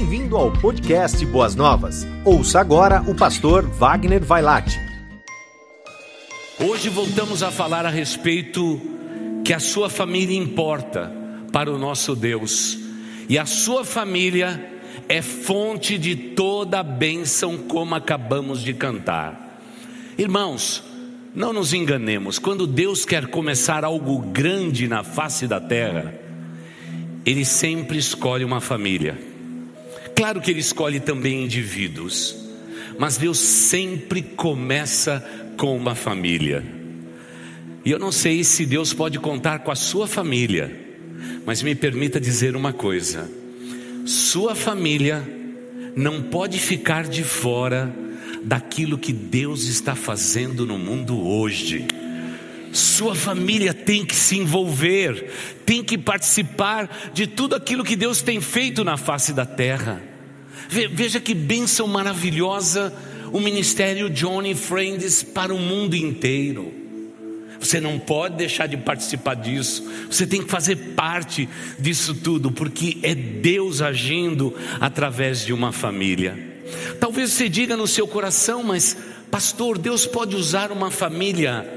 Bem-vindo ao podcast Boas Novas. Ouça agora o pastor Wagner Vailate. Hoje voltamos a falar a respeito que a sua família importa para o nosso Deus. E a sua família é fonte de toda a bênção, como acabamos de cantar. Irmãos, não nos enganemos, quando Deus quer começar algo grande na face da terra, Ele sempre escolhe uma família. Claro que Ele escolhe também indivíduos, mas Deus sempre começa com uma família. E eu não sei se Deus pode contar com a sua família, mas me permita dizer uma coisa: sua família não pode ficar de fora daquilo que Deus está fazendo no mundo hoje. Sua família tem que se envolver, tem que participar de tudo aquilo que Deus tem feito na face da terra. Veja que bênção maravilhosa o ministério Johnny Friends para o mundo inteiro. Você não pode deixar de participar disso. Você tem que fazer parte disso tudo, porque é Deus agindo através de uma família. Talvez você diga no seu coração, mas pastor, Deus pode usar uma família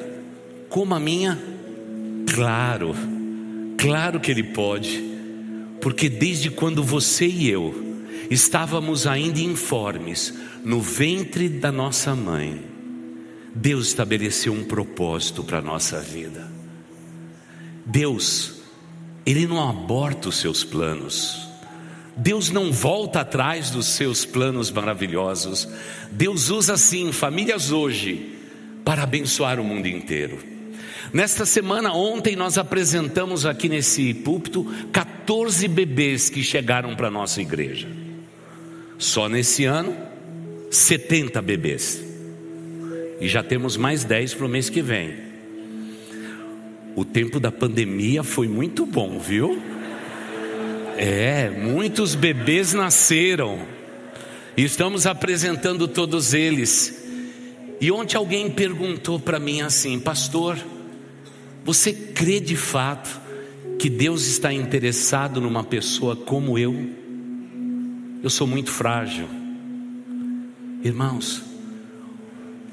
como a minha? Claro, claro que Ele pode, porque desde quando você e eu estávamos ainda informes no ventre da nossa mãe, Deus estabeleceu um propósito para a nossa vida. Deus, Ele não aborta os seus planos. Deus não volta atrás dos seus planos maravilhosos. Deus usa sim famílias hoje para abençoar o mundo inteiro. Nesta semana, ontem, nós apresentamos aqui nesse púlpito 14 bebês que chegaram para a nossa igreja. Só nesse ano, 70 bebês. E já temos mais 10 para o mês que vem. O tempo da pandemia foi muito bom, viu? É, muitos bebês nasceram. E estamos apresentando todos eles. E ontem alguém perguntou para mim assim, pastor, você crê de fato que Deus está interessado numa pessoa como eu? Eu sou muito frágil. Irmãos,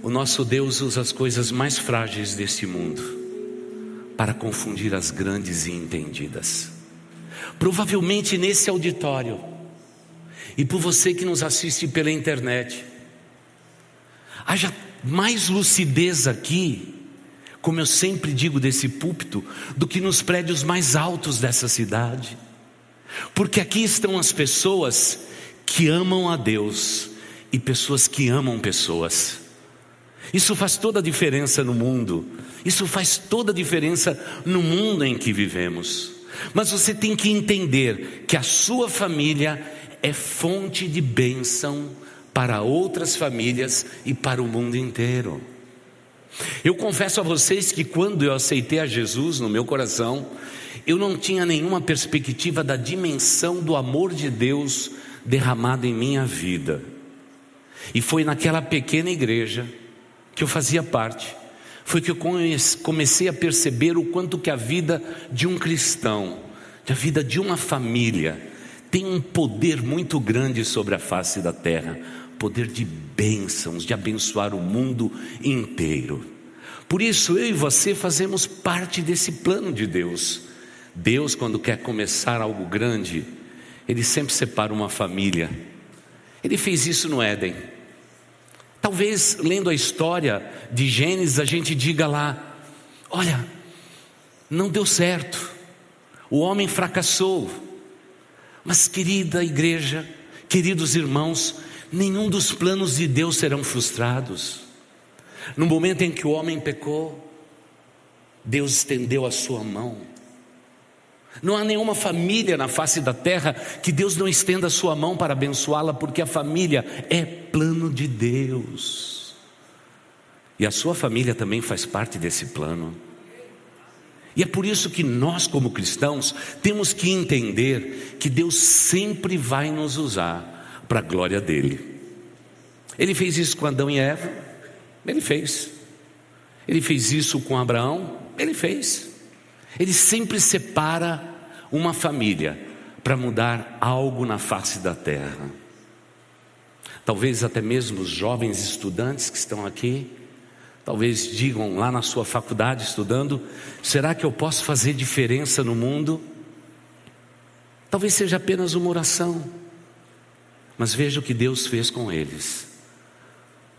o nosso Deus usa as coisas mais frágeis deste mundo para confundir as grandes e entendidas. Provavelmente nesse auditório, e por você que nos assiste pela internet, haja mais lucidez aqui, como eu sempre digo desse púlpito, do que nos prédios mais altos dessa cidade, porque aqui estão as pessoas que amam a Deus e pessoas que amam pessoas. Isso faz toda a diferença no mundo. Isso faz toda a diferença no mundo em que vivemos. Mas você tem que entender que a sua família é fonte de bênção para outras famílias e para o mundo inteiro. Eu confesso a vocês que quando eu aceitei a Jesus no meu coração, eu não tinha nenhuma perspectiva da dimensão do amor de Deus derramado em minha vida. E foi naquela pequena igreja que eu fazia parte, foi que eu comecei a perceber o quanto que a vida de um cristão, a vida de uma família, tem um poder muito grande sobre a face da terra, poder de bênçãos, de abençoar o mundo inteiro. Por isso eu e você fazemos parte desse plano de Deus. Deus, quando quer começar algo grande, ele sempre separa uma família. Ele fez isso no Éden. Talvez lendo a história de Gênesis a gente diga lá: olha, não deu certo, o homem fracassou. Mas, querida igreja, queridos irmãos, nenhum dos planos de Deus serão frustrados. No momento em que o homem pecou, Deus estendeu a sua mão não há nenhuma família na face da terra que Deus não estenda a sua mão para abençoá-la, porque a família é plano de Deus. E a sua família também faz parte desse plano. E é por isso que nós, como cristãos, temos que entender que Deus sempre vai nos usar para a glória dele. Ele fez isso com Adão e Eva, ele fez. Ele fez isso com Abraão, ele fez. Ele sempre separa uma família para mudar algo na face da terra. Talvez até mesmo os jovens estudantes que estão aqui, talvez digam lá na sua faculdade estudando: será que eu posso fazer diferença no mundo? Talvez seja apenas uma oração, mas veja o que Deus fez com eles.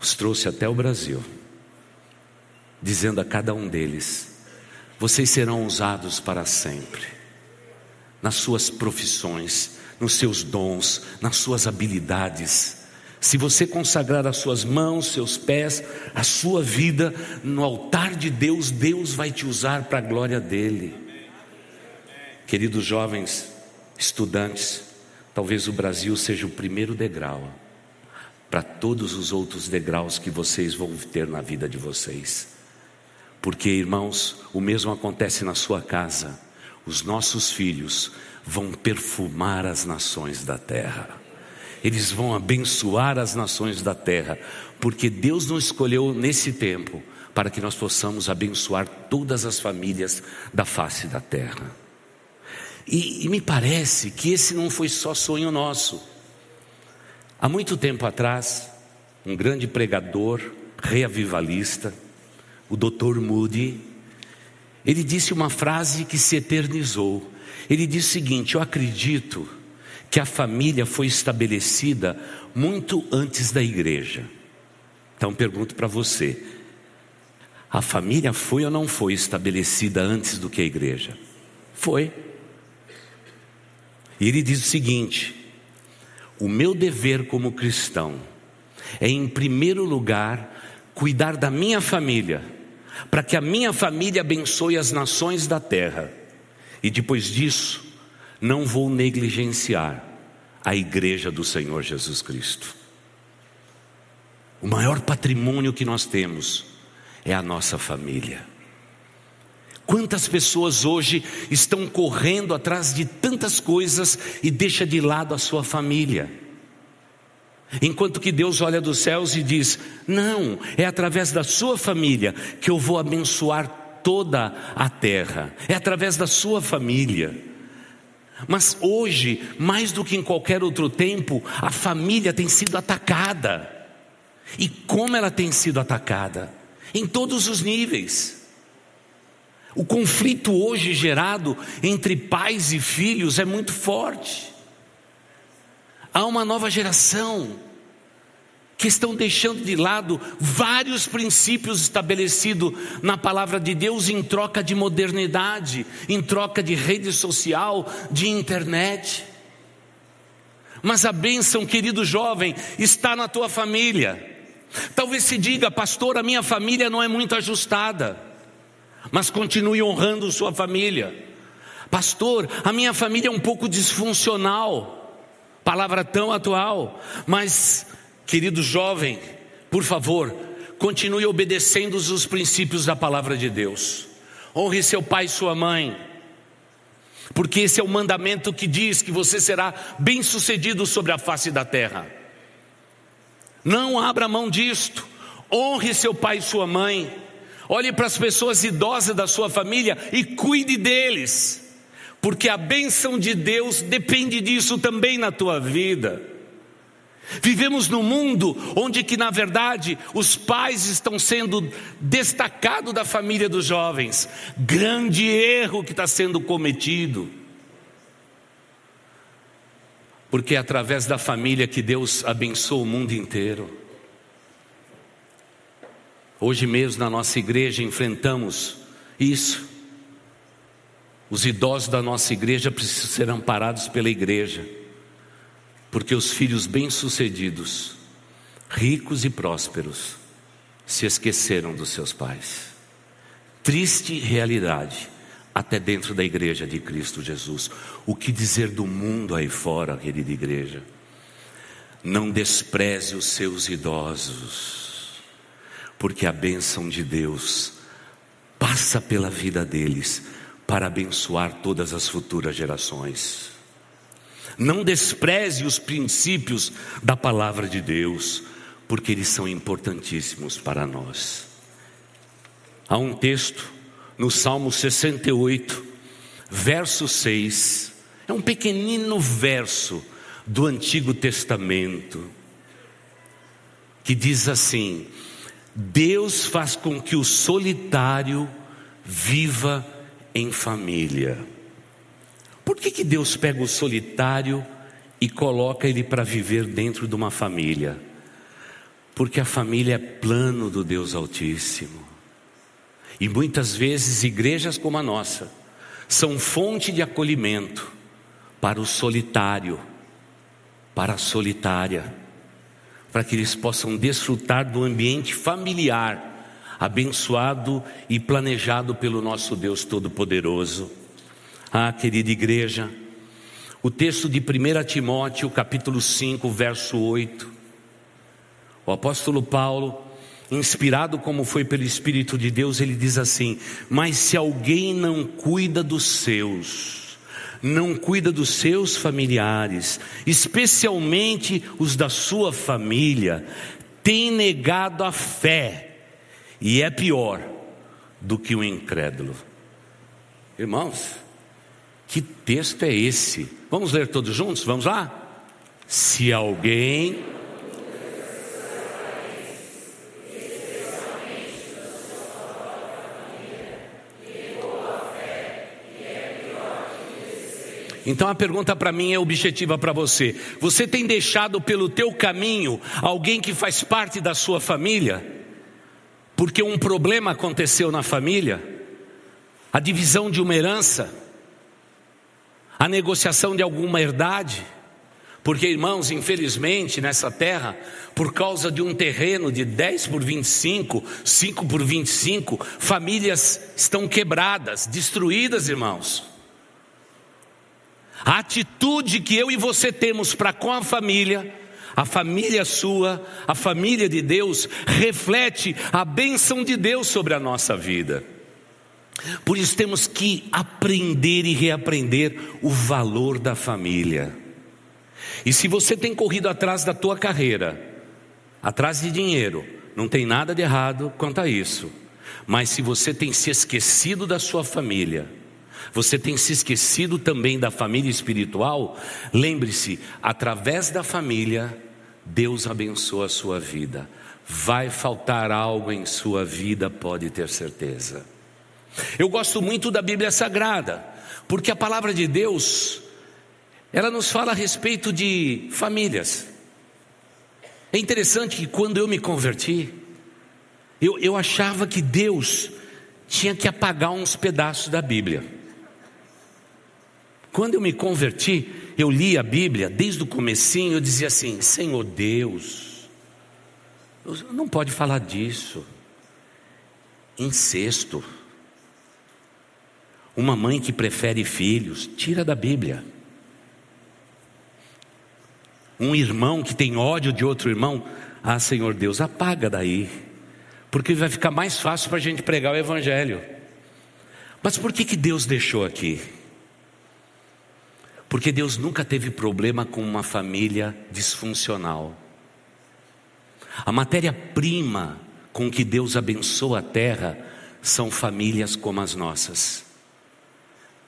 Os trouxe até o Brasil, dizendo a cada um deles: vocês serão usados para sempre, nas suas profissões, nos seus dons, nas suas habilidades se você consagrar as suas mãos, seus pés, a sua vida no altar de Deus, Deus vai te usar para a glória dele. Queridos jovens, estudantes, talvez o Brasil seja o primeiro degrau para todos os outros degraus que vocês vão ter na vida de vocês. Porque, irmãos, o mesmo acontece na sua casa. Os nossos filhos vão perfumar as nações da terra eles vão abençoar as nações da terra, porque Deus nos escolheu nesse tempo para que nós possamos abençoar todas as famílias da face da terra. E, e me parece que esse não foi só sonho nosso. Há muito tempo atrás, um grande pregador, reavivalista, o Dr. Moody, ele disse uma frase que se eternizou. Ele disse o seguinte: Eu acredito que a família foi estabelecida muito antes da igreja. Então pergunto para você: a família foi ou não foi estabelecida antes do que a igreja? Foi. E ele diz o seguinte: o meu dever como cristão é, em primeiro lugar, cuidar da minha família, para que a minha família abençoe as nações da terra, e depois disso, não vou negligenciar a igreja do Senhor Jesus Cristo. O maior patrimônio que nós temos é a nossa família. Quantas pessoas hoje estão correndo atrás de tantas coisas e deixa de lado a sua família? Enquanto que Deus olha dos céus e diz: Não, é através da sua família que eu vou abençoar toda a terra, é através da sua família. Mas hoje, mais do que em qualquer outro tempo, a família tem sido atacada. E como ela tem sido atacada? Em todos os níveis. O conflito hoje gerado entre pais e filhos é muito forte. Há uma nova geração que estão deixando de lado vários princípios estabelecidos na palavra de Deus em troca de modernidade, em troca de rede social, de internet. Mas a bênção, querido jovem, está na tua família. Talvez se diga, pastor, a minha família não é muito ajustada, mas continue honrando sua família. Pastor, a minha família é um pouco disfuncional, palavra tão atual, mas Querido jovem, por favor, continue obedecendo os princípios da palavra de Deus. Honre seu pai e sua mãe, porque esse é o mandamento que diz que você será bem-sucedido sobre a face da terra. Não abra mão disto. Honre seu pai e sua mãe. Olhe para as pessoas idosas da sua família e cuide deles, porque a bênção de Deus depende disso também na tua vida. Vivemos num mundo onde que na verdade os pais estão sendo destacados da família dos jovens. Grande erro que está sendo cometido. Porque é através da família que Deus abençoa o mundo inteiro. Hoje mesmo na nossa igreja enfrentamos isso. Os idosos da nossa igreja precisam ser amparados pela igreja porque os filhos bem-sucedidos, ricos e prósperos, se esqueceram dos seus pais. Triste realidade, até dentro da igreja de Cristo Jesus. O que dizer do mundo aí fora, querida igreja? Não despreze os seus idosos, porque a bênção de Deus passa pela vida deles para abençoar todas as futuras gerações. Não despreze os princípios da palavra de Deus, porque eles são importantíssimos para nós. Há um texto no Salmo 68, verso 6, É um pequenino verso do Antigo Testamento que diz assim: Deus faz com que o solitário viva em família. Por que, que Deus pega o solitário e coloca ele para viver dentro de uma família? Porque a família é plano do Deus Altíssimo. E muitas vezes igrejas como a nossa são fonte de acolhimento para o solitário, para a solitária, para que eles possam desfrutar do ambiente familiar, abençoado e planejado pelo nosso Deus Todo-Poderoso. Ah, querida igreja, o texto de 1 Timóteo, capítulo 5, verso 8. O apóstolo Paulo, inspirado como foi pelo Espírito de Deus, ele diz assim: Mas se alguém não cuida dos seus, não cuida dos seus familiares, especialmente os da sua família, tem negado a fé, e é pior do que o incrédulo. Irmãos, que texto é esse? Vamos ler todos juntos? Vamos lá? Se alguém Então a pergunta para mim é objetiva para você. Você tem deixado pelo teu caminho alguém que faz parte da sua família? Porque um problema aconteceu na família? A divisão de uma herança? a negociação de alguma herdade. Porque, irmãos, infelizmente nessa terra, por causa de um terreno de 10 por 25, 5 por 25, famílias estão quebradas, destruídas, irmãos. A atitude que eu e você temos para com a família, a família sua, a família de Deus, reflete a bênção de Deus sobre a nossa vida. Por isso temos que aprender e reaprender o valor da família. E se você tem corrido atrás da tua carreira, atrás de dinheiro, não tem nada de errado quanto a isso. Mas se você tem se esquecido da sua família, você tem se esquecido também da família espiritual, lembre-se, através da família, Deus abençoa a sua vida. Vai faltar algo em sua vida, pode ter certeza. Eu gosto muito da Bíblia Sagrada, porque a palavra de Deus, ela nos fala a respeito de famílias. É interessante que quando eu me converti, eu, eu achava que Deus tinha que apagar uns pedaços da Bíblia. Quando eu me converti, eu li a Bíblia desde o comecinho, eu dizia assim: Senhor Deus, não pode falar disso. Incesto. Uma mãe que prefere filhos, tira da Bíblia. Um irmão que tem ódio de outro irmão, ah, Senhor Deus, apaga daí, porque vai ficar mais fácil para a gente pregar o Evangelho. Mas por que, que Deus deixou aqui? Porque Deus nunca teve problema com uma família disfuncional. A matéria-prima com que Deus abençoa a terra são famílias como as nossas.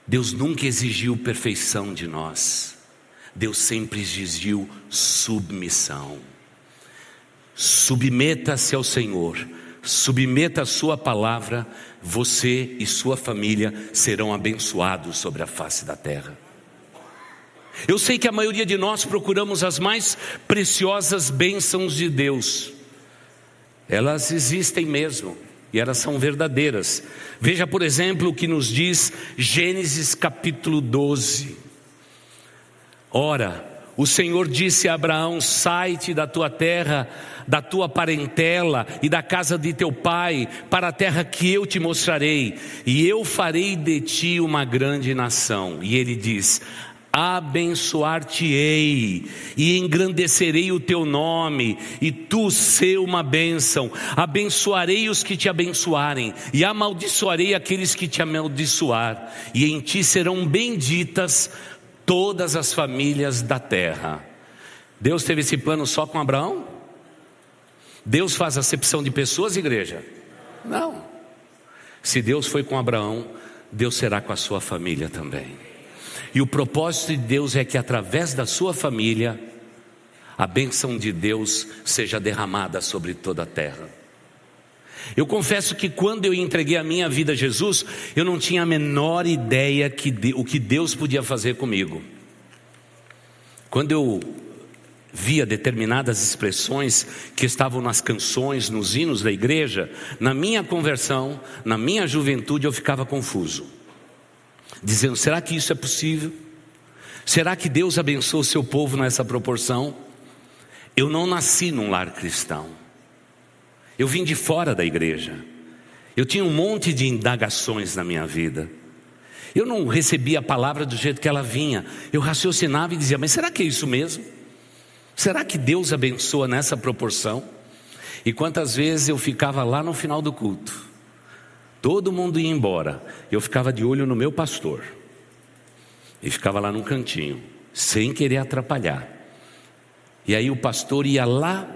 Deus nunca exigiu perfeição de nós, Deus sempre exigiu submissão. Submeta-se ao Senhor, submeta a Sua palavra, você e sua família serão abençoados sobre a face da terra. Eu sei que a maioria de nós procuramos as mais preciosas bênçãos de Deus, elas existem mesmo e elas são verdadeiras. Veja, por exemplo, o que nos diz Gênesis capítulo 12. Ora, o Senhor disse a Abraão: Sai-te da tua terra, da tua parentela e da casa de teu pai, para a terra que eu te mostrarei, e eu farei de ti uma grande nação. E ele diz: abençoar-te-ei e engrandecerei o teu nome, e tu ser uma bênção. Abençoarei os que te abençoarem, e amaldiçoarei aqueles que te amaldiçoar, e em ti serão benditas todas as famílias da terra. Deus teve esse plano só com Abraão? Deus faz acepção de pessoas, igreja? Não. Se Deus foi com Abraão, Deus será com a sua família também. E o propósito de Deus é que através da sua família, a bênção de Deus seja derramada sobre toda a terra. Eu confesso que quando eu entreguei a minha vida a Jesus, eu não tinha a menor ideia que de, o que Deus podia fazer comigo. Quando eu via determinadas expressões que estavam nas canções, nos hinos da igreja, na minha conversão, na minha juventude, eu ficava confuso, dizendo: será que isso é possível? Será que Deus abençoou o seu povo nessa proporção? Eu não nasci num lar cristão, eu vim de fora da igreja, eu tinha um monte de indagações na minha vida. Eu não recebia a palavra do jeito que ela vinha. Eu raciocinava e dizia: Mas será que é isso mesmo? Será que Deus abençoa nessa proporção? E quantas vezes eu ficava lá no final do culto, todo mundo ia embora, eu ficava de olho no meu pastor, e ficava lá num cantinho, sem querer atrapalhar. E aí o pastor ia lá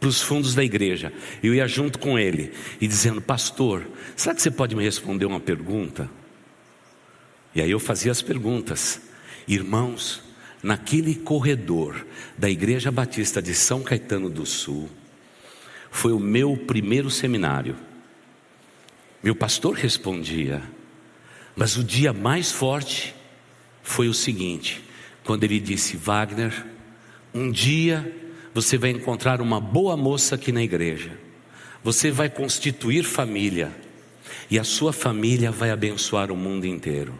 para os fundos da igreja, eu ia junto com ele, e dizendo: Pastor, será que você pode me responder uma pergunta? E aí eu fazia as perguntas, irmãos, naquele corredor da Igreja Batista de São Caetano do Sul, foi o meu primeiro seminário. Meu pastor respondia, mas o dia mais forte foi o seguinte, quando ele disse: Wagner, um dia você vai encontrar uma boa moça aqui na igreja, você vai constituir família, e a sua família vai abençoar o mundo inteiro.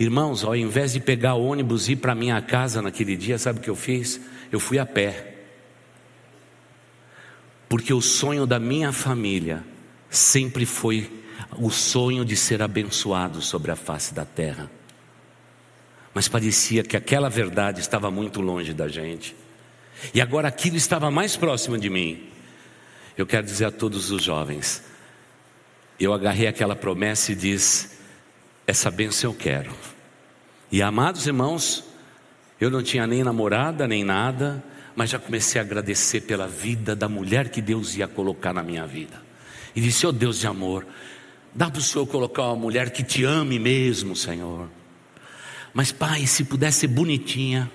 Irmãos, ao invés de pegar ônibus e ir para minha casa naquele dia, sabe o que eu fiz? Eu fui a pé. Porque o sonho da minha família sempre foi o sonho de ser abençoado sobre a face da terra. Mas parecia que aquela verdade estava muito longe da gente. E agora aquilo estava mais próximo de mim. Eu quero dizer a todos os jovens, eu agarrei aquela promessa e disse: essa bênção eu quero. E amados irmãos, eu não tinha nem namorada, nem nada, mas já comecei a agradecer pela vida da mulher que Deus ia colocar na minha vida. E disse: Oh Deus de amor, dá para o Senhor colocar uma mulher que te ame mesmo, Senhor. Mas, Pai, se pudesse ser bonitinha,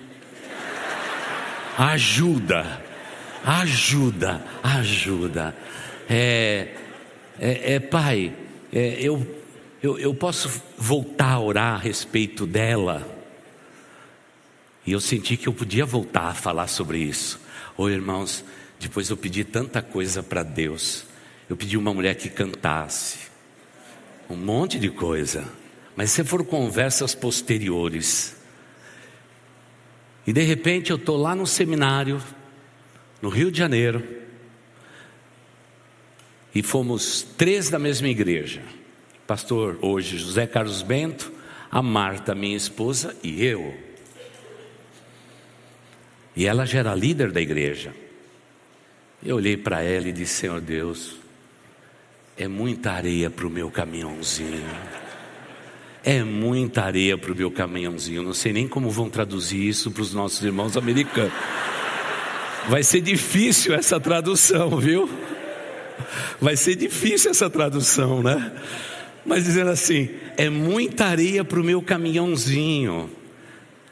ajuda, ajuda, ajuda. É, é, é Pai, é, eu eu, eu posso voltar a orar a respeito dela. E eu senti que eu podia voltar a falar sobre isso. Oi, irmãos, depois eu pedi tanta coisa para Deus. Eu pedi uma mulher que cantasse, um monte de coisa. Mas se for conversas posteriores. E de repente eu estou lá no seminário, no Rio de Janeiro, e fomos três da mesma igreja pastor hoje José Carlos Bento, a Marta, minha esposa, e eu. E ela já era líder da igreja. Eu olhei para ela e disse: Senhor Deus, é muita areia para o meu caminhãozinho. É muita areia para o meu caminhãozinho. Não sei nem como vão traduzir isso para os nossos irmãos americanos. Vai ser difícil essa tradução, viu? Vai ser difícil essa tradução, né? mas dizendo assim: é muita areia para o meu caminhãozinho.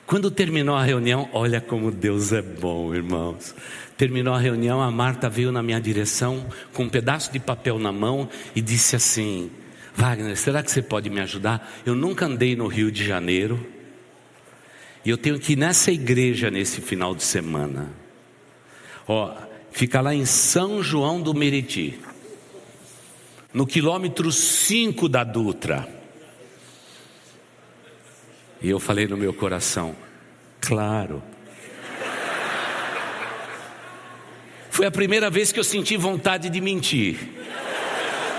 Quando terminou a reunião, olha como Deus é bom, irmãos. Terminou a reunião, a Marta veio na minha direção com um pedaço de papel na mão e disse assim: Wagner, será que você pode me ajudar? Eu nunca andei no Rio de Janeiro e eu tenho que ir nessa igreja nesse final de semana. Ó, fica lá em São João do Meriti no quilômetro 5 da Dutra. E eu falei no meu coração, claro. Foi a primeira vez que eu senti vontade de mentir.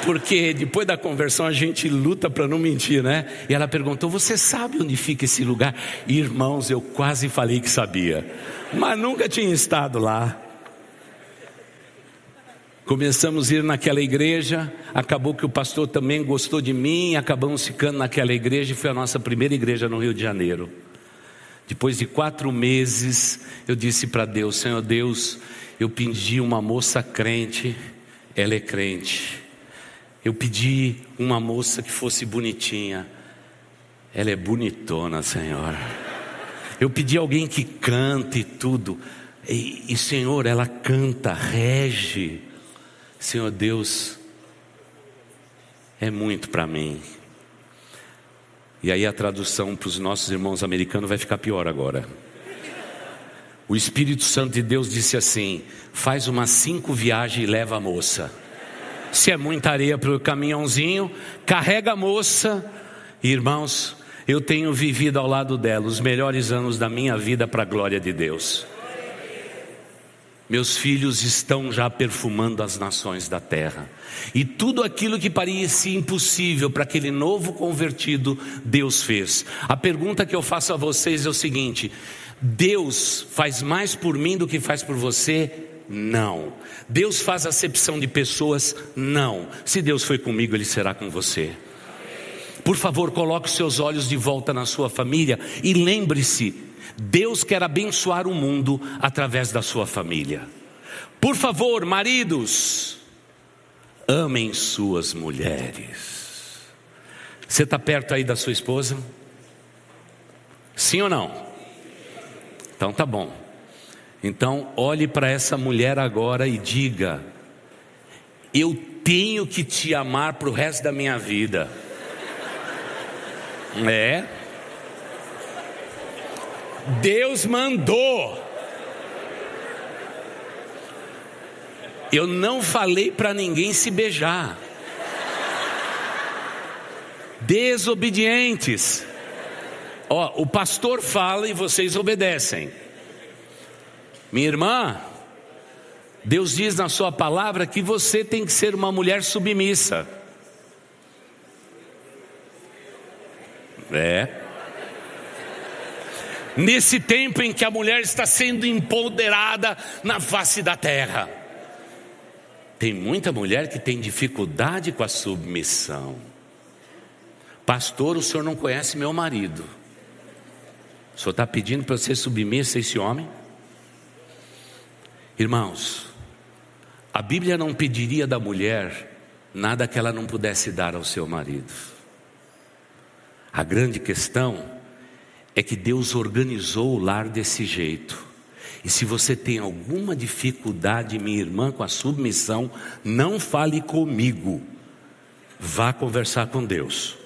Porque depois da conversão a gente luta para não mentir, né? E ela perguntou: Você sabe onde fica esse lugar? Irmãos, eu quase falei que sabia, mas nunca tinha estado lá. Começamos a ir naquela igreja, acabou que o pastor também gostou de mim, acabamos ficando naquela igreja e foi a nossa primeira igreja no Rio de Janeiro. Depois de quatro meses, eu disse para Deus: Senhor Deus, eu pedi uma moça crente, ela é crente. Eu pedi uma moça que fosse bonitinha, Ela é bonitona, Senhor. Eu pedi alguém que cante tudo. E, e Senhor, ela canta, rege. Senhor Deus, é muito para mim. E aí a tradução para os nossos irmãos americanos vai ficar pior agora. O Espírito Santo de Deus disse assim: faz umas cinco viagens e leva a moça. Se é muita areia para o caminhãozinho, carrega a moça. Irmãos, eu tenho vivido ao lado dela os melhores anos da minha vida para a glória de Deus. Meus filhos estão já perfumando as nações da terra. E tudo aquilo que parecia impossível para aquele novo convertido, Deus fez. A pergunta que eu faço a vocês é o seguinte: Deus faz mais por mim do que faz por você? Não. Deus faz acepção de pessoas? Não. Se Deus foi comigo, Ele será com você. Por favor, coloque seus olhos de volta na sua família e lembre-se: Deus quer abençoar o mundo através da sua família. Por favor, maridos, amem suas mulheres. Você está perto aí da sua esposa? Sim ou não? Então tá bom. Então olhe para essa mulher agora e diga: Eu tenho que te amar para o resto da minha vida. É. Deus mandou. Eu não falei para ninguém se beijar. Desobedientes. Ó, o pastor fala e vocês obedecem. Minha irmã, Deus diz na sua palavra que você tem que ser uma mulher submissa. É. Nesse tempo em que a mulher está sendo empoderada na face da terra. Tem muita mulher que tem dificuldade com a submissão. Pastor, o senhor não conhece meu marido. O senhor está pedindo para você submissa a esse homem? Irmãos, a Bíblia não pediria da mulher nada que ela não pudesse dar ao seu marido. A grande questão é que Deus organizou o lar desse jeito. E se você tem alguma dificuldade, minha irmã, com a submissão, não fale comigo. Vá conversar com Deus.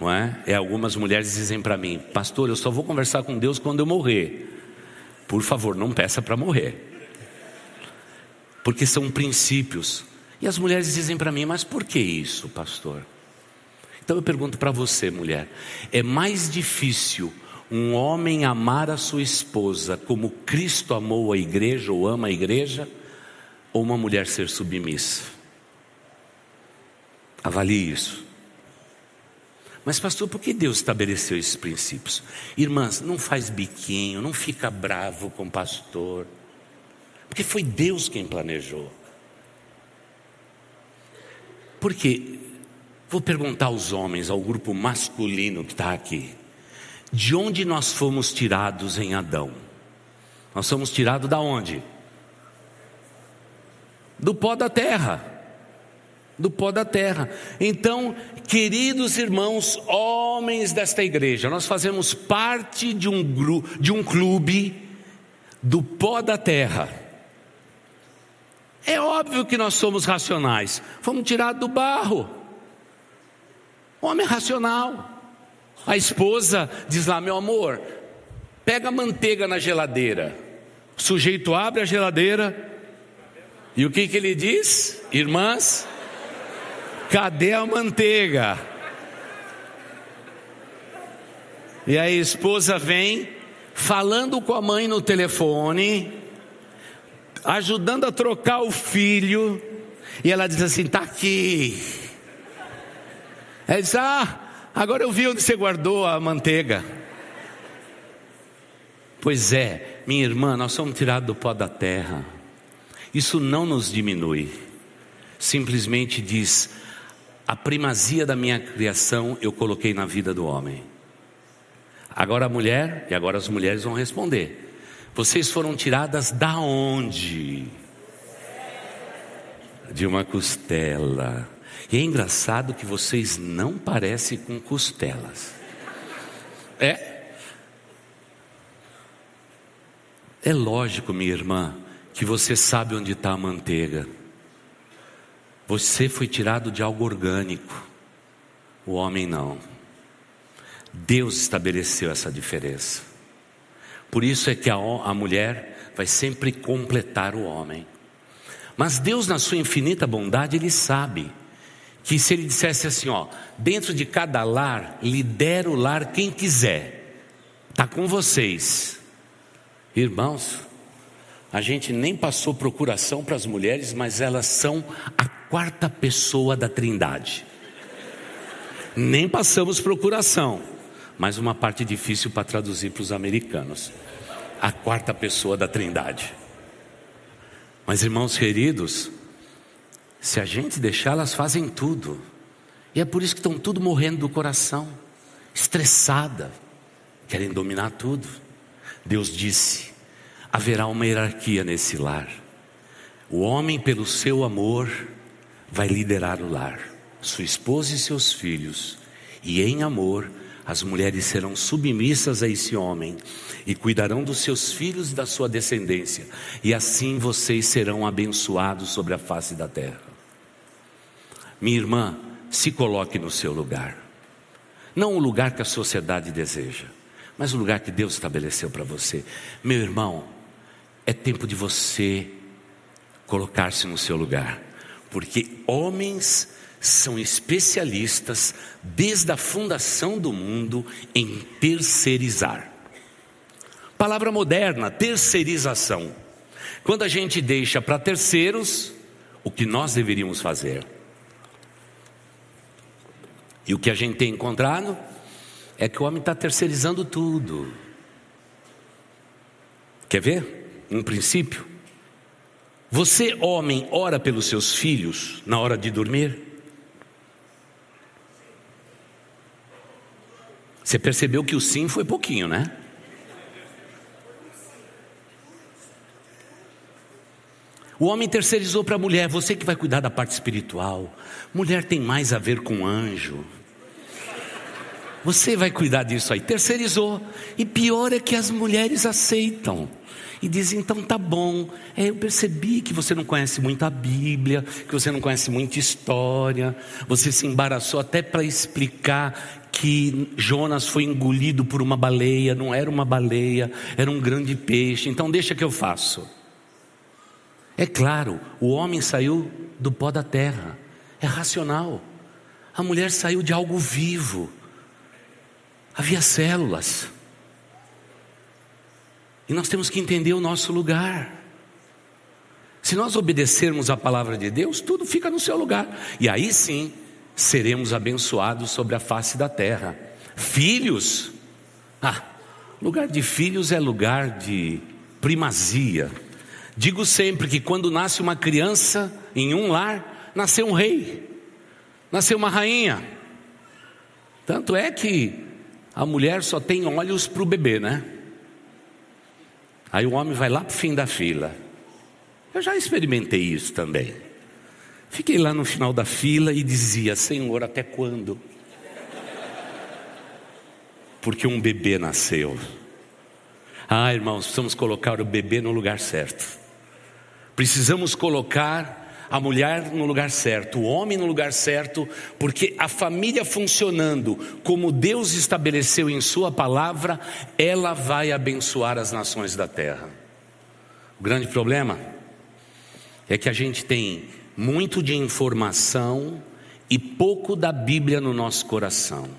Não é? é algumas mulheres dizem para mim, pastor, eu só vou conversar com Deus quando eu morrer. Por favor, não peça para morrer. Porque são princípios. E as mulheres dizem para mim, mas por que isso, pastor? Então eu pergunto para você, mulher: é mais difícil um homem amar a sua esposa como Cristo amou a igreja ou ama a igreja, ou uma mulher ser submissa? Avalie isso. Mas, pastor, por que Deus estabeleceu esses princípios? Irmãs, não faz biquinho, não fica bravo com o pastor, porque foi Deus quem planejou. Porque Vou perguntar aos homens, ao grupo masculino que está aqui: de onde nós fomos tirados em Adão? Nós somos tirados da onde? Do pó da terra. Do pó da terra. Então, queridos irmãos, homens desta igreja, nós fazemos parte de um, grupo, de um clube do pó da terra. É óbvio que nós somos racionais. Fomos tirados do barro. Homem racional. A esposa diz lá, meu amor, pega manteiga na geladeira. O sujeito abre a geladeira. E o que, que ele diz? Irmãs, cadê a manteiga? E a esposa vem falando com a mãe no telefone, ajudando a trocar o filho, e ela diz assim: está aqui. Ela diz: Ah, agora eu vi onde você guardou a manteiga. Pois é, minha irmã, nós somos tirados do pó da terra. Isso não nos diminui. Simplesmente diz: a primazia da minha criação eu coloquei na vida do homem. Agora a mulher, e agora as mulheres vão responder: vocês foram tiradas da onde? De uma costela. E é engraçado que vocês não parecem com costelas. É. É lógico, minha irmã, que você sabe onde está a manteiga. Você foi tirado de algo orgânico, o homem não. Deus estabeleceu essa diferença. Por isso é que a, a mulher vai sempre completar o homem. Mas Deus, na sua infinita bondade, Ele sabe que se Ele dissesse assim: ó, dentro de cada lar, lidera o lar quem quiser, está com vocês. Irmãos, a gente nem passou procuração para as mulheres, mas elas são a quarta pessoa da Trindade. Nem passamos procuração, mas uma parte difícil para traduzir para os americanos. A quarta pessoa da Trindade. Mas irmãos queridos, se a gente deixar, elas fazem tudo. E é por isso que estão tudo morrendo do coração, estressada, querem dominar tudo. Deus disse: haverá uma hierarquia nesse lar. O homem, pelo seu amor, vai liderar o lar, sua esposa e seus filhos, e em amor, as mulheres serão submissas a esse homem e cuidarão dos seus filhos e da sua descendência, e assim vocês serão abençoados sobre a face da terra. Minha irmã, se coloque no seu lugar, não o lugar que a sociedade deseja, mas o lugar que Deus estabeleceu para você. Meu irmão, é tempo de você colocar-se no seu lugar, porque homens são especialistas desde a fundação do mundo em terceirizar. Palavra moderna, terceirização. Quando a gente deixa para terceiros o que nós deveríamos fazer. E o que a gente tem encontrado é que o homem está terceirizando tudo. Quer ver? um princípio. Você, homem, ora pelos seus filhos na hora de dormir? Você percebeu que o sim foi pouquinho, né? O homem terceirizou para a mulher, você que vai cuidar da parte espiritual. Mulher tem mais a ver com anjo. Você vai cuidar disso aí. Terceirizou. E pior é que as mulheres aceitam e diz: então tá bom, é, eu percebi que você não conhece muito a Bíblia, que você não conhece muita história, você se embaraçou até para explicar que Jonas foi engolido por uma baleia, não era uma baleia, era um grande peixe, então deixa que eu faço. É claro, o homem saiu do pó da terra, é racional. A mulher saiu de algo vivo, havia células. E nós temos que entender o nosso lugar. Se nós obedecermos a palavra de Deus, tudo fica no seu lugar. E aí sim, seremos abençoados sobre a face da terra. Filhos, ah, lugar de filhos é lugar de primazia. Digo sempre que quando nasce uma criança em um lar, nasceu um rei, nasceu uma rainha. Tanto é que a mulher só tem olhos para o bebê, né? Aí o homem vai lá para o fim da fila. Eu já experimentei isso também. Fiquei lá no final da fila e dizia: Senhor, até quando? Porque um bebê nasceu. Ah, irmãos, precisamos colocar o bebê no lugar certo. Precisamos colocar a mulher no lugar certo, o homem no lugar certo, porque a família funcionando como Deus estabeleceu em Sua palavra, ela vai abençoar as nações da terra. O grande problema é que a gente tem muito de informação e pouco da Bíblia no nosso coração.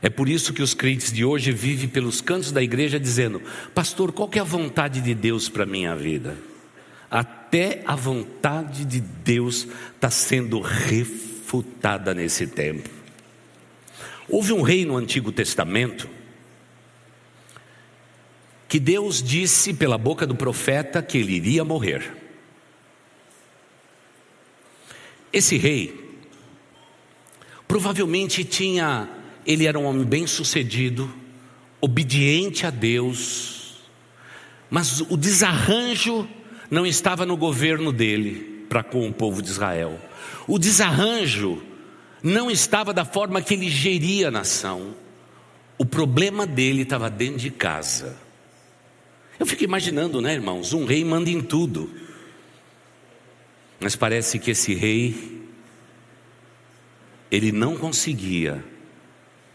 É por isso que os crentes de hoje vivem pelos cantos da igreja dizendo: Pastor, qual é a vontade de Deus para a minha vida? Até a vontade de Deus está sendo refutada nesse tempo. Houve um rei no Antigo Testamento que Deus disse pela boca do profeta que ele iria morrer. Esse rei provavelmente tinha, ele era um homem bem-sucedido, obediente a Deus, mas o desarranjo não estava no governo dele para com o povo de Israel. O desarranjo não estava da forma que ele geria a nação. O problema dele estava dentro de casa. Eu fico imaginando, né, irmãos? Um rei manda em tudo. Mas parece que esse rei, ele não conseguia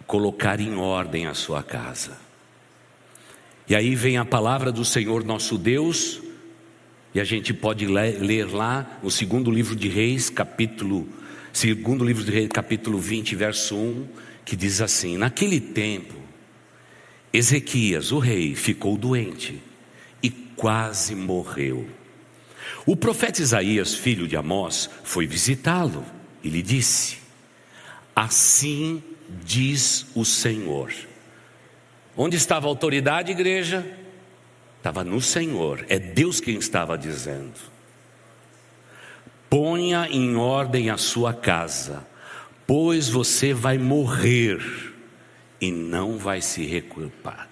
colocar em ordem a sua casa. E aí vem a palavra do Senhor nosso Deus, e a gente pode ler lá no segundo livro de Reis, capítulo, segundo livro de Reis, capítulo 20, verso 1, que diz assim: Naquele tempo, Ezequias, o rei, ficou doente e quase morreu. O profeta Isaías, filho de Amós, foi visitá-lo e lhe disse: Assim diz o Senhor. Onde estava a autoridade, igreja? Estava no Senhor, é Deus quem estava dizendo. Ponha em ordem a sua casa, pois você vai morrer e não vai se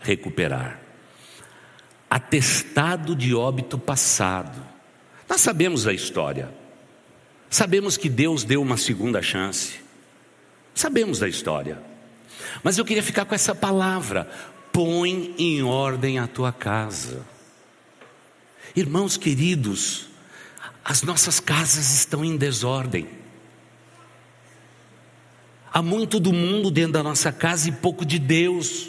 recuperar. Atestado de óbito passado nós sabemos a história. Sabemos que Deus deu uma segunda chance. Sabemos da história. Mas eu queria ficar com essa palavra: põe em ordem a tua casa. Irmãos queridos, as nossas casas estão em desordem. Há muito do mundo dentro da nossa casa e pouco de Deus.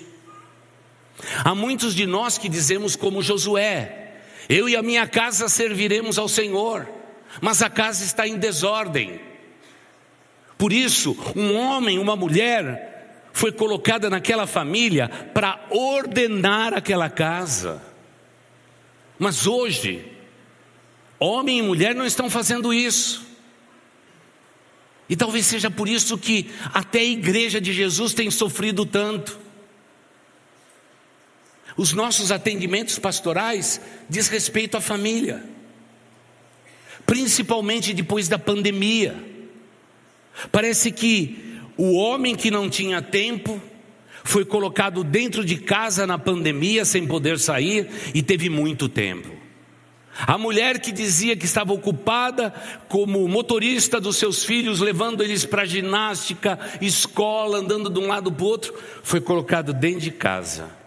Há muitos de nós que dizemos como Josué: eu e a minha casa serviremos ao Senhor, mas a casa está em desordem. Por isso, um homem, uma mulher, foi colocada naquela família para ordenar aquela casa. Mas hoje, homem e mulher não estão fazendo isso. E talvez seja por isso que até a igreja de Jesus tem sofrido tanto. Os nossos atendimentos pastorais diz respeito à família, principalmente depois da pandemia. Parece que o homem que não tinha tempo foi colocado dentro de casa na pandemia sem poder sair e teve muito tempo. A mulher que dizia que estava ocupada como motorista dos seus filhos, levando eles para ginástica, escola, andando de um lado para o outro, foi colocado dentro de casa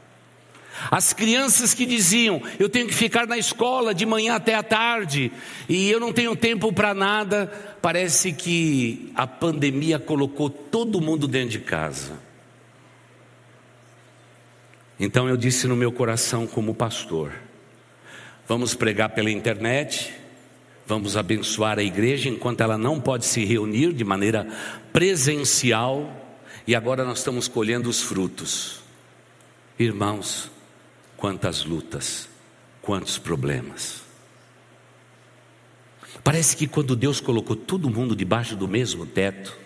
as crianças que diziam: Eu tenho que ficar na escola de manhã até a tarde e eu não tenho tempo para nada. Parece que a pandemia colocou todo mundo dentro de casa. Então eu disse no meu coração, como pastor: Vamos pregar pela internet, vamos abençoar a igreja enquanto ela não pode se reunir de maneira presencial, e agora nós estamos colhendo os frutos. Irmãos, quantas lutas, quantos problemas. Parece que quando Deus colocou todo mundo debaixo do mesmo teto,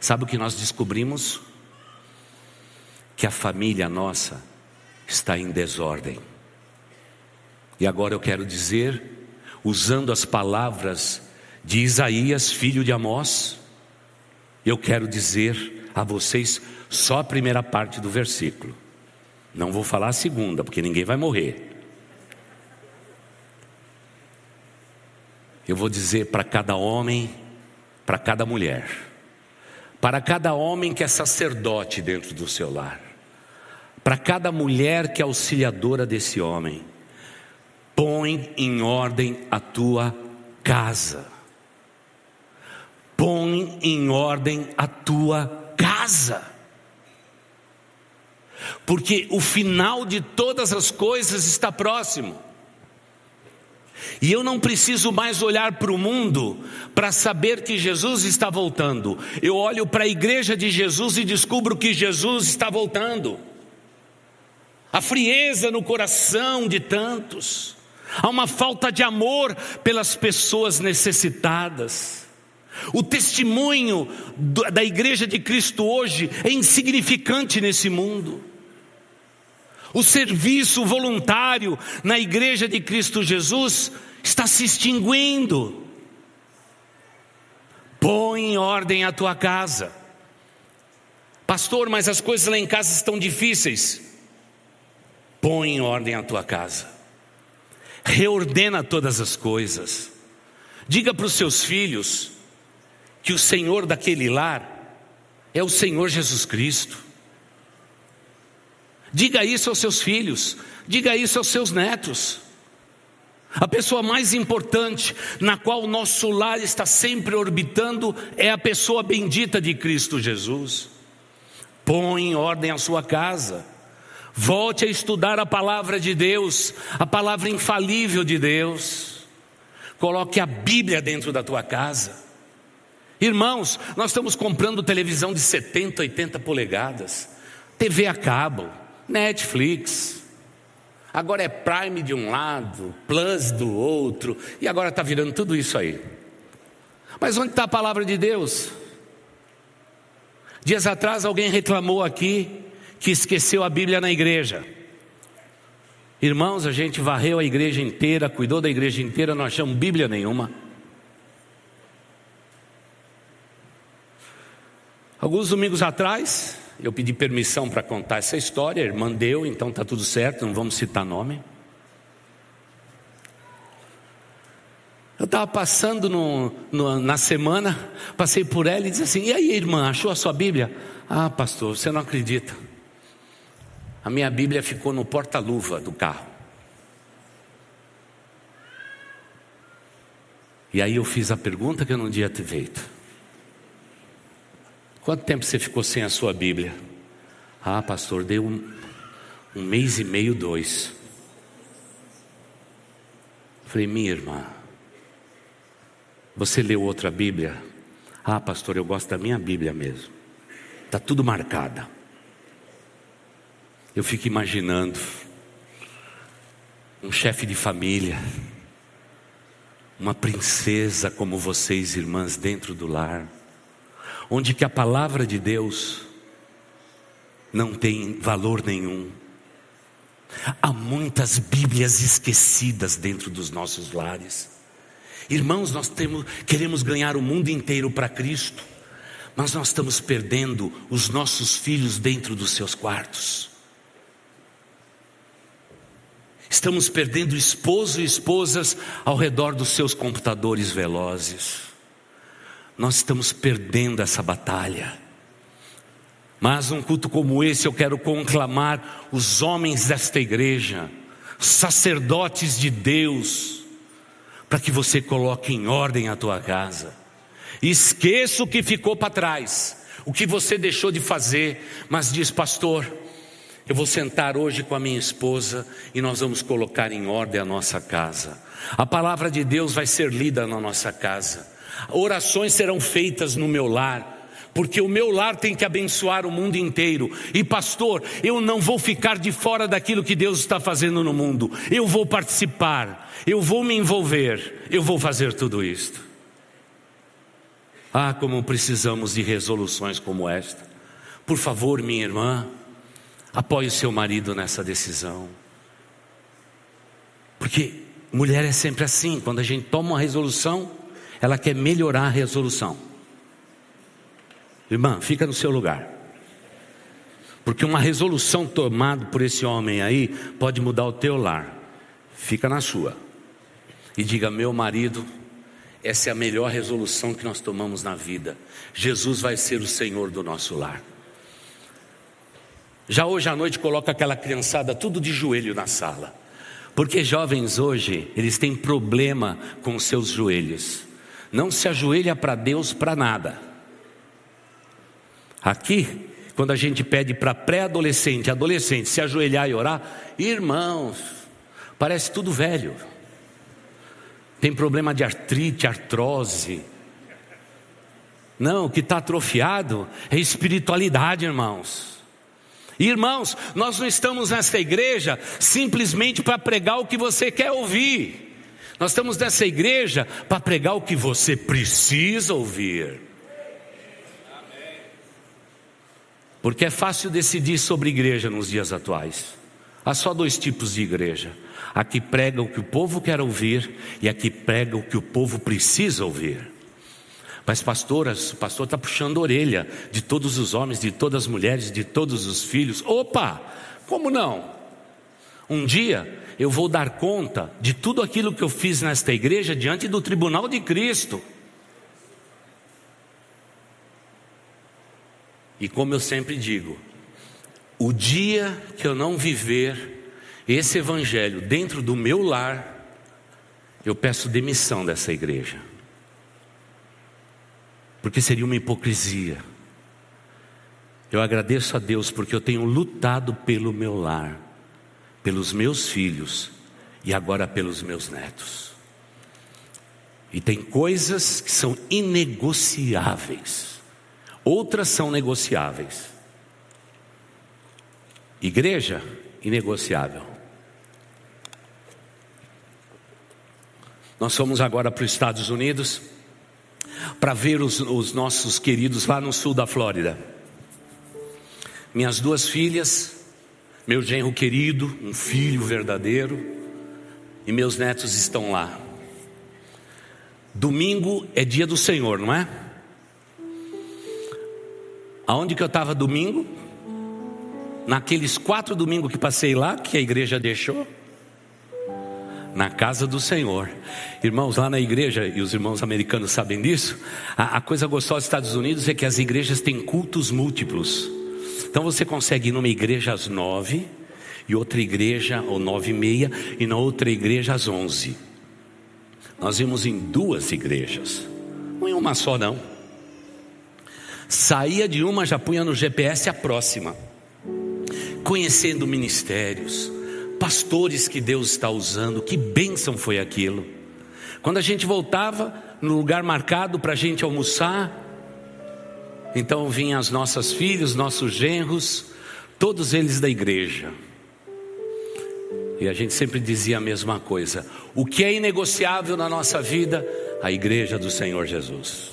sabe o que nós descobrimos? Que a família nossa está em desordem. E agora eu quero dizer, usando as palavras de Isaías, filho de Amós, eu quero dizer a vocês só a primeira parte do versículo. Não vou falar a segunda, porque ninguém vai morrer. Eu vou dizer para cada homem, para cada mulher, para cada homem que é sacerdote dentro do seu lar, para cada mulher que é auxiliadora desse homem, põe em ordem a tua casa. Põe em ordem a tua casa porque o final de todas as coisas está próximo. E eu não preciso mais olhar para o mundo para saber que Jesus está voltando. Eu olho para a igreja de Jesus e descubro que Jesus está voltando. A frieza no coração de tantos, há uma falta de amor pelas pessoas necessitadas. O testemunho da igreja de Cristo hoje é insignificante nesse mundo. O serviço voluntário na igreja de Cristo Jesus está se extinguindo. Põe em ordem a tua casa. Pastor, mas as coisas lá em casa estão difíceis. Põe em ordem a tua casa. Reordena todas as coisas. Diga para os seus filhos que o Senhor daquele lar é o Senhor Jesus Cristo. Diga isso aos seus filhos, diga isso aos seus netos. A pessoa mais importante na qual o nosso lar está sempre orbitando é a pessoa bendita de Cristo Jesus. Põe em ordem a sua casa. Volte a estudar a palavra de Deus, a palavra infalível de Deus. Coloque a Bíblia dentro da tua casa. Irmãos, nós estamos comprando televisão de 70, 80 polegadas, TV a cabo, Netflix, Agora é Prime de um lado, Plus do outro, e agora está virando tudo isso aí. Mas onde está a palavra de Deus? Dias atrás alguém reclamou aqui que esqueceu a Bíblia na igreja. Irmãos, a gente varreu a igreja inteira, cuidou da igreja inteira, não achamos Bíblia nenhuma. Alguns domingos atrás, eu pedi permissão para contar essa história, a irmã deu, então está tudo certo, não vamos citar nome. Eu estava passando no, no, na semana, passei por ela e disse assim: E aí, irmã, achou a sua Bíblia? Ah, pastor, você não acredita. A minha Bíblia ficou no porta-luva do carro. E aí eu fiz a pergunta que eu não ter feito. Quanto tempo você ficou sem a sua Bíblia? Ah, pastor, deu um, um mês e meio, dois. Falei, minha irmã, você leu outra Bíblia? Ah, pastor, eu gosto da minha Bíblia mesmo. Está tudo marcada. Eu fico imaginando um chefe de família, uma princesa como vocês, irmãs, dentro do lar onde que a palavra de Deus não tem valor nenhum. Há muitas Bíblias esquecidas dentro dos nossos lares. Irmãos, nós temos, queremos ganhar o mundo inteiro para Cristo, mas nós estamos perdendo os nossos filhos dentro dos seus quartos. Estamos perdendo esposo e esposas ao redor dos seus computadores velozes nós estamos perdendo essa batalha. Mas um culto como esse eu quero conclamar os homens desta igreja, sacerdotes de Deus, para que você coloque em ordem a tua casa. Esqueça o que ficou para trás, o que você deixou de fazer, mas diz, pastor, eu vou sentar hoje com a minha esposa e nós vamos colocar em ordem a nossa casa. A palavra de Deus vai ser lida na nossa casa. Orações serão feitas no meu lar, porque o meu lar tem que abençoar o mundo inteiro. E pastor, eu não vou ficar de fora daquilo que Deus está fazendo no mundo. Eu vou participar, eu vou me envolver, eu vou fazer tudo isto. Ah, como precisamos de resoluções como esta. Por favor, minha irmã, apoie o seu marido nessa decisão. Porque mulher é sempre assim, quando a gente toma uma resolução, ela quer melhorar a resolução. Irmã, fica no seu lugar. Porque uma resolução tomada por esse homem aí pode mudar o teu lar. Fica na sua. E diga: meu marido, essa é a melhor resolução que nós tomamos na vida. Jesus vai ser o Senhor do nosso lar. Já hoje à noite coloca aquela criançada tudo de joelho na sala. Porque jovens hoje, eles têm problema com seus joelhos não se ajoelha para Deus para nada. Aqui, quando a gente pede para pré-adolescente, adolescente se ajoelhar e orar, irmãos, parece tudo velho. Tem problema de artrite, artrose. Não, o que está atrofiado é espiritualidade, irmãos. Irmãos, nós não estamos nesta igreja simplesmente para pregar o que você quer ouvir. Nós estamos nessa igreja para pregar o que você precisa ouvir. Porque é fácil decidir sobre igreja nos dias atuais. Há só dois tipos de igreja: a que prega o que o povo quer ouvir e a que prega o que o povo precisa ouvir. Mas, pastoras, o pastor está puxando a orelha de todos os homens, de todas as mulheres, de todos os filhos. Opa! Como não? Um dia eu vou dar conta de tudo aquilo que eu fiz nesta igreja diante do tribunal de Cristo. E como eu sempre digo, o dia que eu não viver esse evangelho dentro do meu lar, eu peço demissão dessa igreja. Porque seria uma hipocrisia. Eu agradeço a Deus porque eu tenho lutado pelo meu lar, pelos meus filhos e agora pelos meus netos. E tem coisas que são inegociáveis. Outras são negociáveis. Igreja, inegociável. Nós fomos agora para os Estados Unidos para ver os, os, nossos queridos lá no sul da Flórida. Minhas duas filhas, meu genro querido, um filho verdadeiro, e meus netos estão lá. Domingo é dia do Senhor, não é? Aonde que eu estava domingo? Naqueles quatro domingos que passei lá, que a igreja deixou? Na casa do Senhor. Irmãos, lá na igreja, e os irmãos americanos sabem disso, a, a coisa gostosa dos Estados Unidos é que as igrejas têm cultos múltiplos. Então você consegue ir numa igreja às nove, e outra igreja, ou nove e meia, e na outra igreja às onze. Nós vimos em duas igrejas, não em uma só não. Saía de uma, já punha no GPS a próxima. Conhecendo ministérios, pastores que Deus está usando, que bênção foi aquilo. Quando a gente voltava no lugar marcado para a gente almoçar, então vinham as nossas filhas, nossos genros, todos eles da igreja. E a gente sempre dizia a mesma coisa: o que é inegociável na nossa vida? A igreja do Senhor Jesus.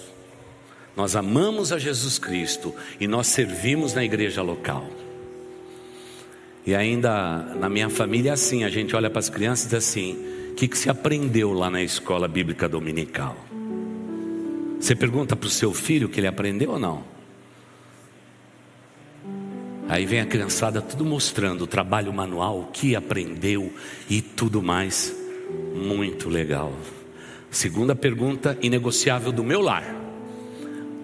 Nós amamos a Jesus Cristo e nós servimos na igreja local. E ainda na minha família é assim, a gente olha para as crianças e diz assim: o que, que se aprendeu lá na escola bíblica dominical? Você pergunta para o seu filho que ele aprendeu ou não? Aí vem a criançada tudo mostrando o trabalho manual, o que aprendeu e tudo mais. Muito legal. Segunda pergunta inegociável do meu lar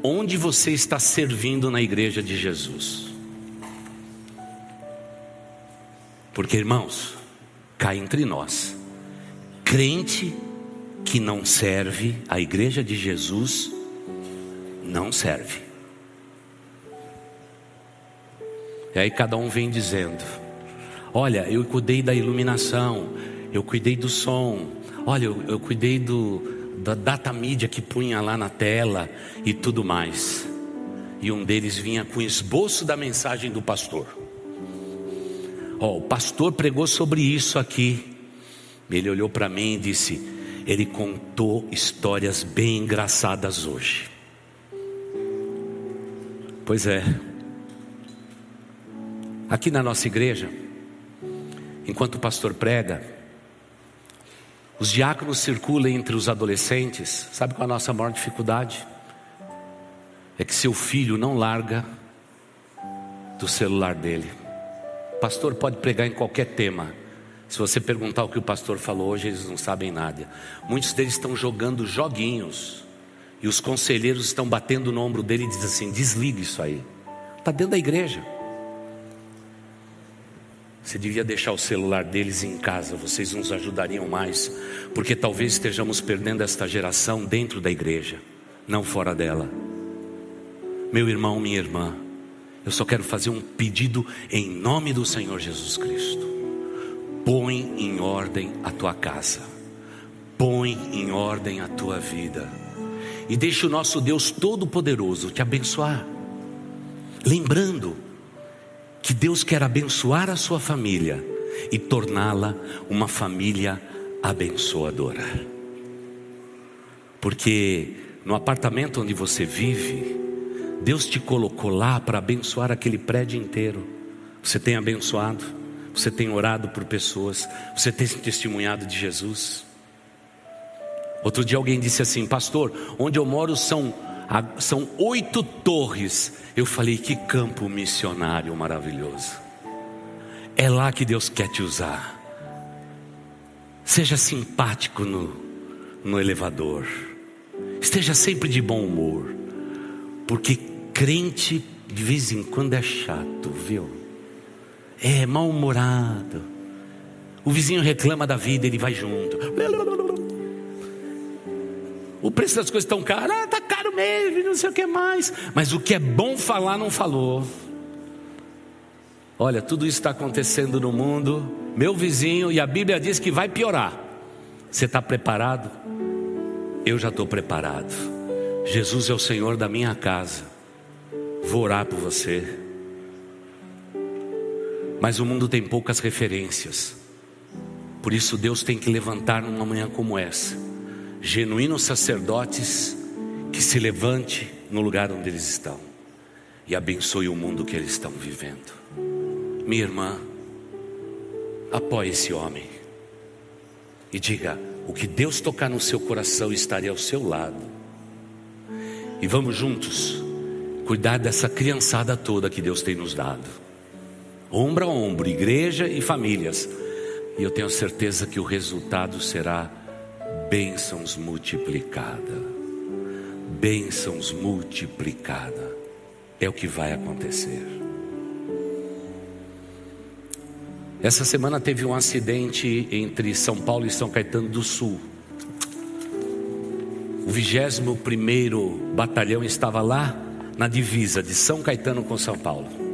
onde você está servindo na igreja de Jesus. Porque, irmãos, cá entre nós, crente que não serve a igreja de Jesus, não serve. E aí cada um vem dizendo: Olha, eu cuidei da iluminação, eu cuidei do som, olha, eu, eu cuidei do, da data mídia que punha lá na tela e tudo mais. E um deles vinha com esboço da mensagem do pastor. Ó, oh, o pastor pregou sobre isso aqui. Ele olhou para mim e disse: Ele contou histórias bem engraçadas hoje. Pois é. Aqui na nossa igreja, enquanto o pastor prega, os diáconos circulam entre os adolescentes. Sabe qual é a nossa maior dificuldade? É que seu filho não larga do celular dele. O pastor pode pregar em qualquer tema. Se você perguntar o que o pastor falou hoje, eles não sabem nada. Muitos deles estão jogando joguinhos. E os conselheiros estão batendo no ombro dele e dizem assim: desliga isso aí. Está dentro da igreja. Você devia deixar o celular deles em casa, vocês nos ajudariam mais, porque talvez estejamos perdendo esta geração dentro da igreja, não fora dela. Meu irmão, minha irmã, eu só quero fazer um pedido em nome do Senhor Jesus Cristo. Põe em ordem a tua casa, põe em ordem a tua vida, e deixe o nosso Deus Todo-Poderoso te abençoar. Lembrando, que Deus quer abençoar a sua família e torná-la uma família abençoadora. Porque no apartamento onde você vive, Deus te colocou lá para abençoar aquele prédio inteiro. Você tem abençoado, você tem orado por pessoas, você tem testemunhado de Jesus. Outro dia alguém disse assim, pastor, onde eu moro são são oito torres. Eu falei, que campo missionário maravilhoso. É lá que Deus quer te usar. Seja simpático no, no elevador. Esteja sempre de bom humor. Porque crente de vez em quando é chato, viu? É mal-humorado. O vizinho reclama da vida, ele vai junto. O preço das coisas estão caro, ah, tá caro mesmo, não sei o que mais. Mas o que é bom falar não falou. Olha, tudo isso está acontecendo no mundo, meu vizinho, e a Bíblia diz que vai piorar. Você está preparado? Eu já estou preparado. Jesus é o Senhor da minha casa. Vou orar por você. Mas o mundo tem poucas referências. Por isso Deus tem que levantar numa manhã como essa, genuínos sacerdotes que se levante no lugar onde eles estão e abençoe o mundo que eles estão vivendo. Minha irmã, apoie esse homem e diga: o que Deus tocar no seu coração estaria ao seu lado. E vamos juntos cuidar dessa criançada toda que Deus tem nos dado, ombro a ombro, igreja e famílias. E eu tenho certeza que o resultado será bênçãos multiplicada. Bênçãos multiplicada. É o que vai acontecer. Essa semana teve um acidente entre São Paulo e São Caetano do Sul. O 21 Batalhão estava lá na divisa de São Caetano com São Paulo.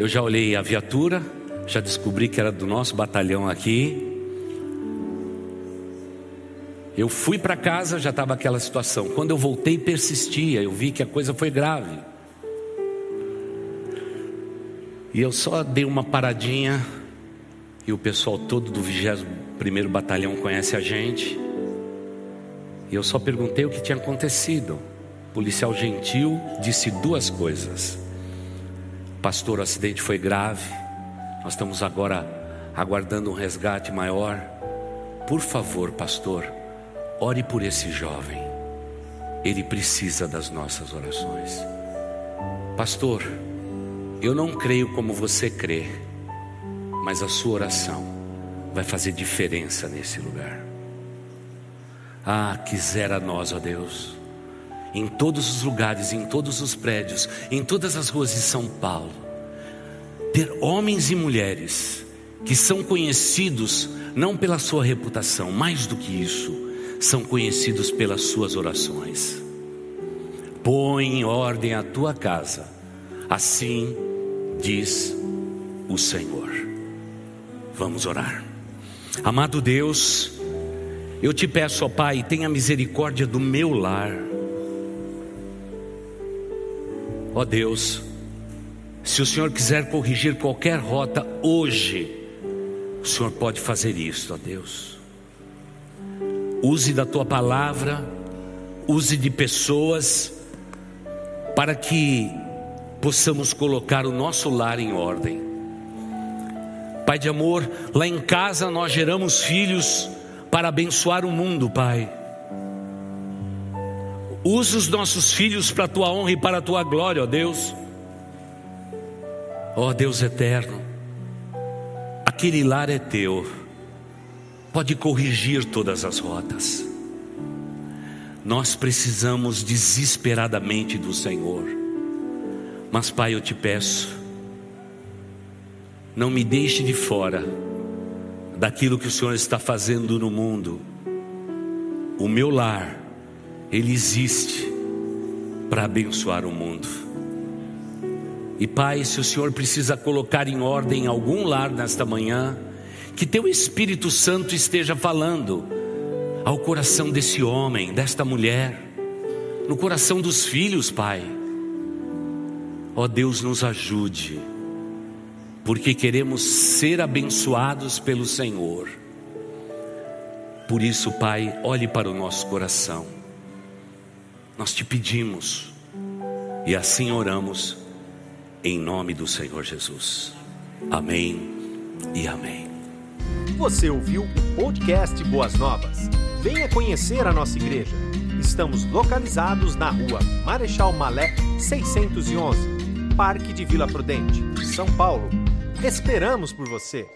Eu já olhei a viatura, já descobri que era do nosso batalhão aqui. Eu fui para casa, já estava aquela situação. Quando eu voltei, persistia. Eu vi que a coisa foi grave. E eu só dei uma paradinha, e o pessoal todo do 21 Batalhão conhece a gente. E eu só perguntei o que tinha acontecido. O policial gentil disse duas coisas. Pastor, o acidente foi grave. Nós estamos agora aguardando um resgate maior. Por favor, pastor, ore por esse jovem. Ele precisa das nossas orações. Pastor, eu não creio como você crê, mas a sua oração vai fazer diferença nesse lugar. Ah, quisera nós, ó Deus, em todos os lugares, em todos os prédios, em todas as ruas de São Paulo, ter homens e mulheres que são conhecidos não pela sua reputação, mais do que isso, são conhecidos pelas suas orações. Põe em ordem a tua casa, assim diz o Senhor. Vamos orar. Amado Deus, eu te peço, ó Pai, tenha misericórdia do meu lar. Ó Deus, se o Senhor quiser corrigir qualquer rota hoje, o Senhor pode fazer isso, ó Deus. Use da tua palavra, use de pessoas, para que possamos colocar o nosso lar em ordem. Pai de amor, lá em casa nós geramos filhos para abençoar o mundo, Pai. Usa os nossos filhos para a tua honra e para a tua glória, ó Deus. Ó Deus eterno, aquele lar é teu, pode corrigir todas as rotas. Nós precisamos desesperadamente do Senhor. Mas, Pai, eu te peço, não me deixe de fora daquilo que o Senhor está fazendo no mundo. O meu lar, ele existe para abençoar o mundo. E Pai, se o Senhor precisa colocar em ordem algum lar nesta manhã, que Teu Espírito Santo esteja falando ao coração desse homem, desta mulher, no coração dos filhos, Pai Ó oh, Deus, nos ajude, porque queremos ser abençoados pelo Senhor. Por isso, Pai, olhe para o nosso coração. Nós te pedimos e assim oramos em nome do Senhor Jesus. Amém e amém. Você ouviu o podcast Boas Novas? Venha conhecer a nossa igreja. Estamos localizados na rua Marechal Malé 611 Parque de Vila Prudente, São Paulo Esperamos por você!